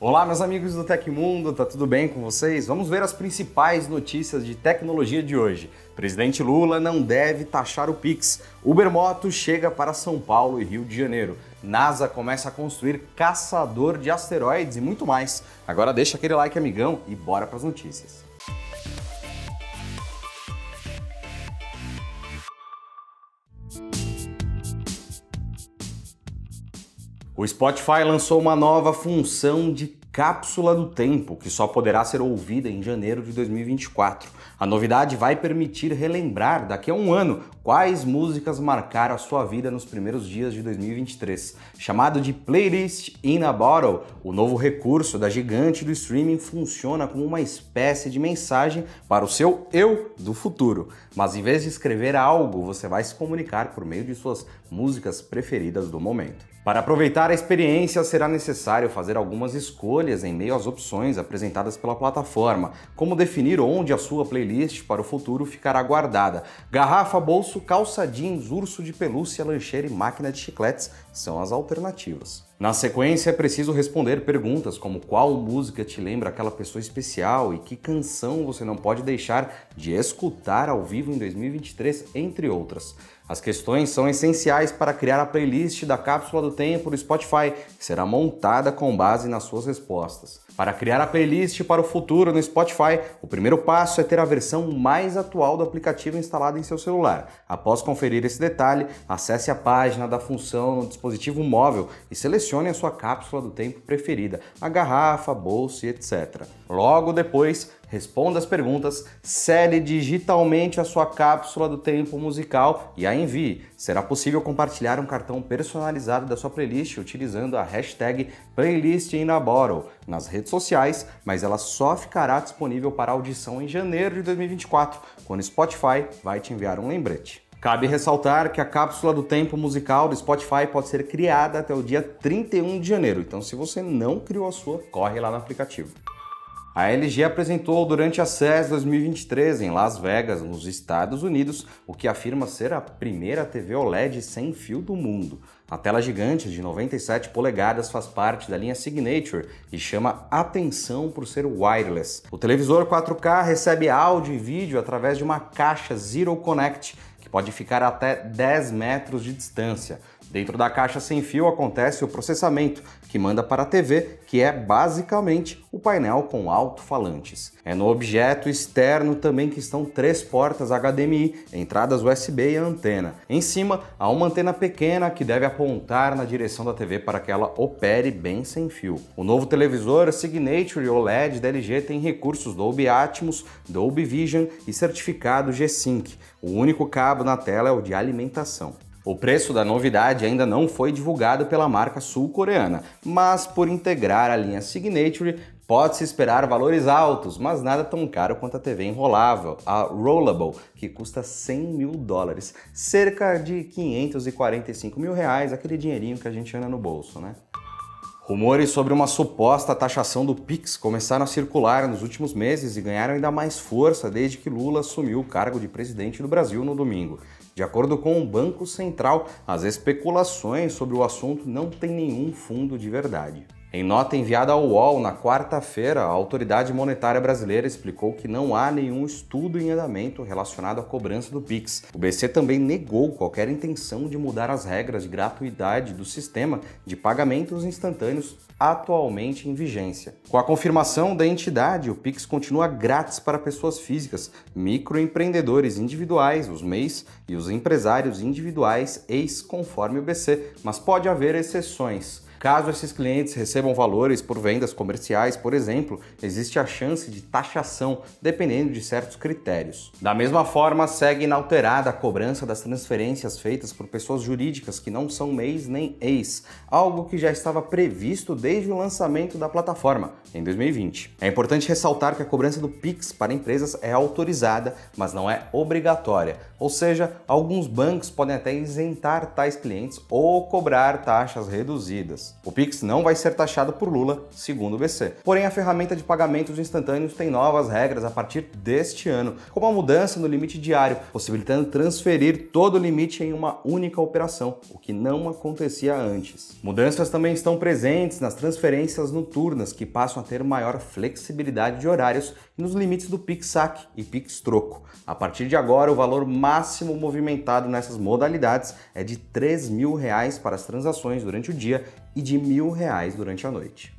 Olá, meus amigos do Tecmundo, tá tudo bem com vocês? Vamos ver as principais notícias de tecnologia de hoje. Presidente Lula não deve taxar o Pix. Ubermoto chega para São Paulo e Rio de Janeiro. NASA começa a construir caçador de asteroides e muito mais. Agora deixa aquele like, amigão, e bora para as notícias. O Spotify lançou uma nova função de cápsula do tempo, que só poderá ser ouvida em janeiro de 2024. A novidade vai permitir relembrar daqui a um ano quais músicas marcaram a sua vida nos primeiros dias de 2023. Chamado de Playlist in a Bottle, o novo recurso da gigante do streaming funciona como uma espécie de mensagem para o seu eu do futuro. Mas em vez de escrever algo, você vai se comunicar por meio de suas músicas preferidas do momento. Para aproveitar a experiência, será necessário fazer algumas escolhas em meio às opções apresentadas pela plataforma, como definir onde a sua playlist para o futuro ficará guardada. Garrafa, bolso, calça jeans, urso de pelúcia, lancheira e máquina de chicletes são as alternativas. Na sequência, é preciso responder perguntas como qual música te lembra aquela pessoa especial e que canção você não pode deixar de escutar ao vivo em 2023, entre outras. As questões são essenciais para criar a playlist da Cápsula do Tempo do Spotify, que será montada com base nas suas respostas. Para criar a playlist para o futuro no Spotify, o primeiro passo é ter a versão mais atual do aplicativo instalado em seu celular. Após conferir esse detalhe, acesse a página da função no dispositivo móvel e selecione a sua cápsula do tempo preferida, a garrafa, bolsa e etc. Logo depois, responda as perguntas, cede digitalmente a sua cápsula do tempo musical e a envie. Será possível compartilhar um cartão personalizado da sua playlist utilizando a hashtag PlaylistInABottle nas redes sociais, mas ela só ficará disponível para audição em janeiro de 2024, quando Spotify vai te enviar um lembrete. Cabe ressaltar que a cápsula do tempo musical do Spotify pode ser criada até o dia 31 de janeiro, então se você não criou a sua, corre lá no aplicativo. A LG apresentou durante a CES 2023 em Las Vegas, nos Estados Unidos, o que afirma ser a primeira TV OLED sem fio do mundo. A tela gigante de 97 polegadas faz parte da linha Signature e chama atenção por ser wireless. O televisor 4K recebe áudio e vídeo através de uma caixa Zero Connect que pode ficar até 10 metros de distância. Dentro da caixa sem fio acontece o processamento, que manda para a TV, que é basicamente o painel com alto-falantes. É no objeto externo também que estão três portas HDMI, entradas USB e antena. Em cima há uma antena pequena que deve apontar na direção da TV para que ela opere bem sem fio. O novo televisor Signature OLED da LG tem recursos Dolby Atmos, Dolby Vision e certificado G-Sync. O único cabo na tela é o de alimentação. O preço da novidade ainda não foi divulgado pela marca sul-coreana, mas por integrar a linha Signature, Pode-se esperar valores altos, mas nada tão caro quanto a TV enrolável, a Rollable, que custa 100 mil dólares, cerca de 545 mil reais, aquele dinheirinho que a gente anda no bolso, né? Rumores sobre uma suposta taxação do Pix começaram a circular nos últimos meses e ganharam ainda mais força desde que Lula assumiu o cargo de presidente do Brasil no domingo. De acordo com o Banco Central, as especulações sobre o assunto não têm nenhum fundo de verdade. Em nota enviada ao UOL na quarta-feira, a autoridade monetária brasileira explicou que não há nenhum estudo em andamento relacionado à cobrança do Pix. O BC também negou qualquer intenção de mudar as regras de gratuidade do sistema de pagamentos instantâneos atualmente em vigência. Com a confirmação da entidade, o Pix continua grátis para pessoas físicas, microempreendedores individuais, os MEIs, e os empresários individuais, ex conforme o BC, mas pode haver exceções. Caso esses clientes recebam valores por vendas comerciais, por exemplo, existe a chance de taxação, dependendo de certos critérios. Da mesma forma, segue inalterada a cobrança das transferências feitas por pessoas jurídicas que não são MEIs nem ex, algo que já estava previsto desde o lançamento da plataforma, em 2020. É importante ressaltar que a cobrança do Pix para empresas é autorizada, mas não é obrigatória, ou seja, alguns bancos podem até isentar tais clientes ou cobrar taxas reduzidas. O Pix não vai ser taxado por Lula, segundo o BC. Porém, a ferramenta de pagamentos instantâneos tem novas regras a partir deste ano, como a mudança no limite diário, possibilitando transferir todo o limite em uma única operação, o que não acontecia antes. Mudanças também estão presentes nas transferências noturnas, que passam a ter maior flexibilidade de horários e nos limites do Pix Saque e Pix Troco. A partir de agora, o valor máximo movimentado nessas modalidades é de 3 mil reais para as transações durante o dia e de mil reais durante a noite.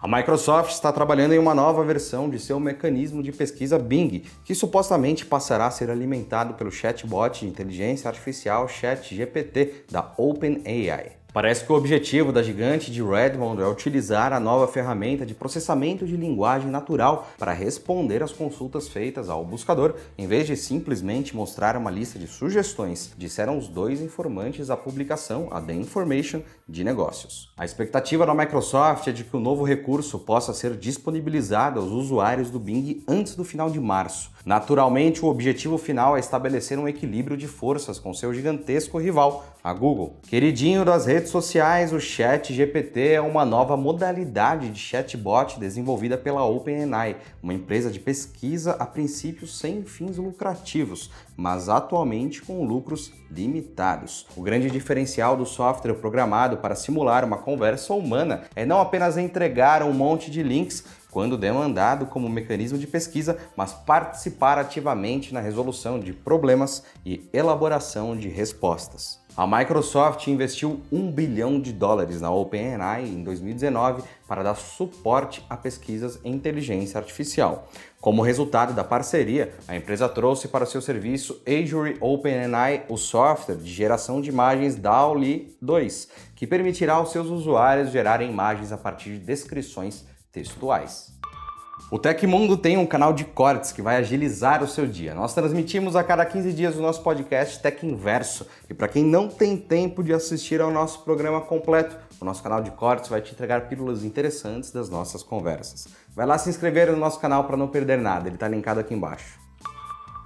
A Microsoft está trabalhando em uma nova versão de seu mecanismo de pesquisa Bing, que supostamente passará a ser alimentado pelo chatbot de inteligência artificial ChatGPT da OpenAI. Parece que o objetivo da gigante de Redmond é utilizar a nova ferramenta de processamento de linguagem natural para responder às consultas feitas ao buscador, em vez de simplesmente mostrar uma lista de sugestões, disseram os dois informantes à publicação, a The Information, de negócios. A expectativa da Microsoft é de que o novo recurso possa ser disponibilizado aos usuários do Bing antes do final de março. Naturalmente, o objetivo final é estabelecer um equilíbrio de forças com seu gigantesco rival, a Google. Queridinho das redes sociais, o Chat GPT é uma nova modalidade de chatbot desenvolvida pela OpenAI, uma empresa de pesquisa a princípio sem fins lucrativos, mas atualmente com lucros limitados. O grande diferencial do software programado para simular uma conversa humana é não apenas entregar um monte de links quando demandado como mecanismo de pesquisa, mas participar ativamente na resolução de problemas e elaboração de respostas. A Microsoft investiu um bilhão de dólares na OpenAI em 2019 para dar suporte a pesquisas em inteligência artificial. Como resultado da parceria, a empresa trouxe para seu serviço Azure OpenAI o software de geração de imagens DALL-E 2, que permitirá aos seus usuários gerarem imagens a partir de descrições textuais. O Tecmundo tem um canal de cortes que vai agilizar o seu dia. Nós transmitimos a cada 15 dias o nosso podcast Tech Inverso. E para quem não tem tempo de assistir ao nosso programa completo, o nosso canal de cortes vai te entregar pílulas interessantes das nossas conversas. Vai lá se inscrever no nosso canal para não perder nada, ele está linkado aqui embaixo.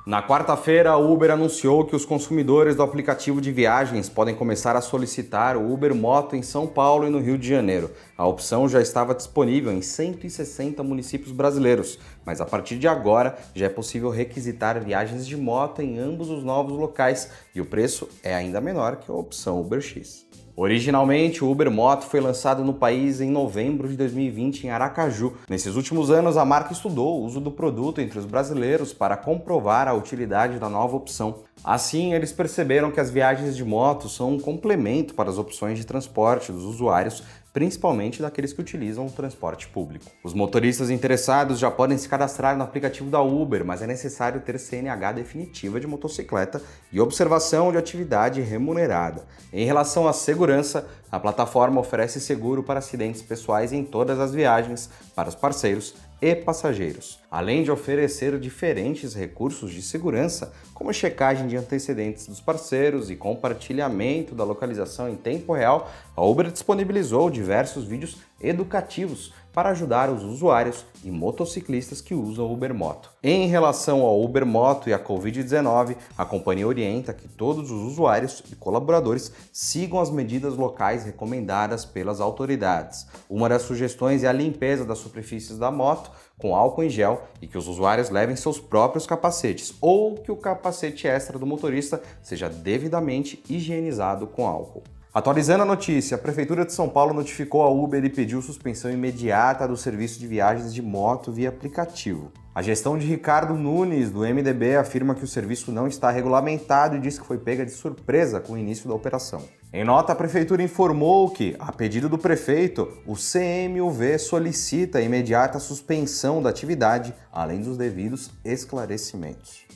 Na quarta-feira, a Uber anunciou que os consumidores do aplicativo de viagens podem começar a solicitar o Uber Moto em São Paulo e no Rio de Janeiro. A opção já estava disponível em 160 municípios brasileiros, mas a partir de agora já é possível requisitar viagens de moto em ambos os novos locais e o preço é ainda menor que a opção UberX. Originalmente, o Uber Moto foi lançado no país em novembro de 2020 em Aracaju. Nesses últimos anos, a marca estudou o uso do produto entre os brasileiros para comprovar a utilidade da nova opção. Assim, eles perceberam que as viagens de moto são um complemento para as opções de transporte dos usuários, principalmente daqueles que utilizam o transporte público. Os motoristas interessados já podem se cadastrar no aplicativo da Uber, mas é necessário ter CNH definitiva de motocicleta e observação de atividade remunerada. Em relação à segurança, a plataforma oferece seguro para acidentes pessoais em todas as viagens para os parceiros e passageiros, além de oferecer diferentes recursos de segurança, como checagem de antecedentes dos parceiros e compartilhamento da localização em tempo real. A Uber disponibilizou diversos vídeos educativos para ajudar os usuários e motociclistas que usam Uber Moto. Em relação ao Uber Moto e à Covid-19, a companhia orienta que todos os usuários e colaboradores sigam as medidas locais recomendadas pelas autoridades. Uma das sugestões é a limpeza das superfícies da moto com álcool em gel e que os usuários levem seus próprios capacetes ou que o capacete extra do motorista seja devidamente higienizado com álcool. Atualizando a notícia, a Prefeitura de São Paulo notificou a Uber e pediu suspensão imediata do serviço de viagens de moto via aplicativo. A gestão de Ricardo Nunes, do MDB, afirma que o serviço não está regulamentado e diz que foi pega de surpresa com o início da operação. Em nota, a Prefeitura informou que, a pedido do prefeito, o CMUV solicita imediata suspensão da atividade, além dos devidos esclarecimentos.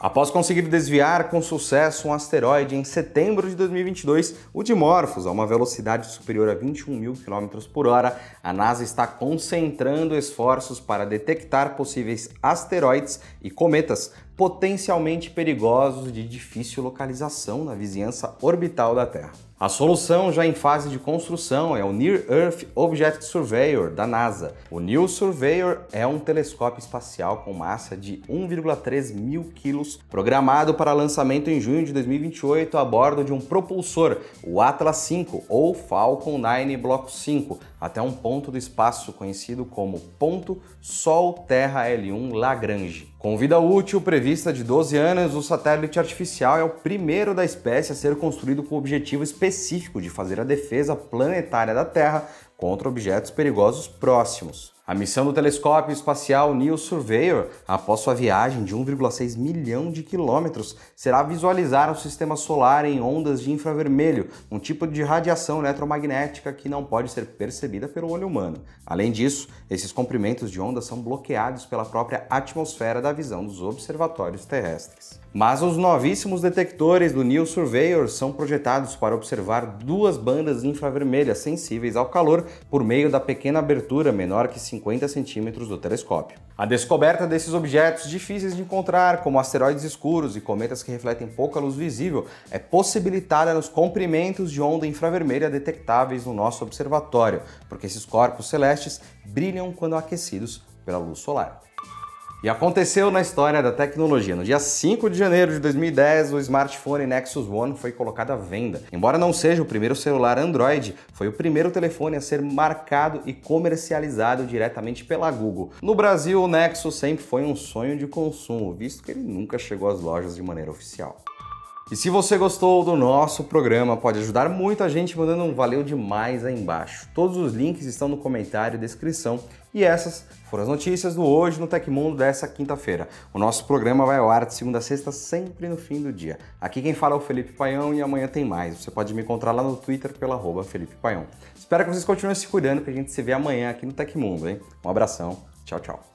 Após conseguir desviar com sucesso um asteroide em setembro de 2022, o Dimorphos, a uma velocidade superior a 21 mil km por hora, a NASA está concentrando esforços para detectar possíveis asteroides e cometas potencialmente perigosos de difícil localização na vizinhança orbital da Terra. A solução, já em fase de construção, é o Near Earth Object Surveyor da NASA. O New Surveyor é um telescópio espacial com massa de 1,3 mil quilos, programado para lançamento em junho de 2028 a bordo de um propulsor, o Atlas 5 ou Falcon 9 Block 5, até um ponto do espaço conhecido como ponto Sol-Terra L1 Lagrange. Com vida útil prevista de 12 anos, o satélite artificial é o primeiro da espécie a ser construído com o objetivo específico de fazer a defesa planetária da Terra contra objetos perigosos próximos. A missão do telescópio espacial New Surveyor, após sua viagem de 1,6 milhão de quilômetros, será visualizar o sistema solar em ondas de infravermelho, um tipo de radiação eletromagnética que não pode ser percebida pelo olho humano. Além disso, esses comprimentos de onda são bloqueados pela própria atmosfera da visão dos observatórios terrestres. Mas os novíssimos detectores do New Surveyor são projetados para observar duas bandas infravermelhas sensíveis ao calor por meio da pequena abertura menor que 50 centímetros do telescópio. A descoberta desses objetos difíceis de encontrar, como asteroides escuros e cometas que refletem pouca luz visível, é possibilitada nos comprimentos de onda infravermelha detectáveis no nosso observatório, porque esses corpos celestes brilham quando aquecidos pela luz solar. E aconteceu na história da tecnologia. No dia 5 de janeiro de 2010, o smartphone Nexus One foi colocado à venda. Embora não seja o primeiro celular Android, foi o primeiro telefone a ser marcado e comercializado diretamente pela Google. No Brasil, o Nexus sempre foi um sonho de consumo, visto que ele nunca chegou às lojas de maneira oficial. E se você gostou do nosso programa, pode ajudar muito a gente mandando um valeu demais aí embaixo. Todos os links estão no comentário e descrição. E essas foram as notícias do Hoje no Tecmundo dessa quinta-feira. O nosso programa vai ao ar de segunda a sexta, sempre no fim do dia. Aqui quem fala é o Felipe Paião e amanhã tem mais. Você pode me encontrar lá no Twitter pela arroba Felipe Paião. Espero que vocês continuem se cuidando, que a gente se vê amanhã aqui no Tecmundo, hein? Um abração, tchau, tchau.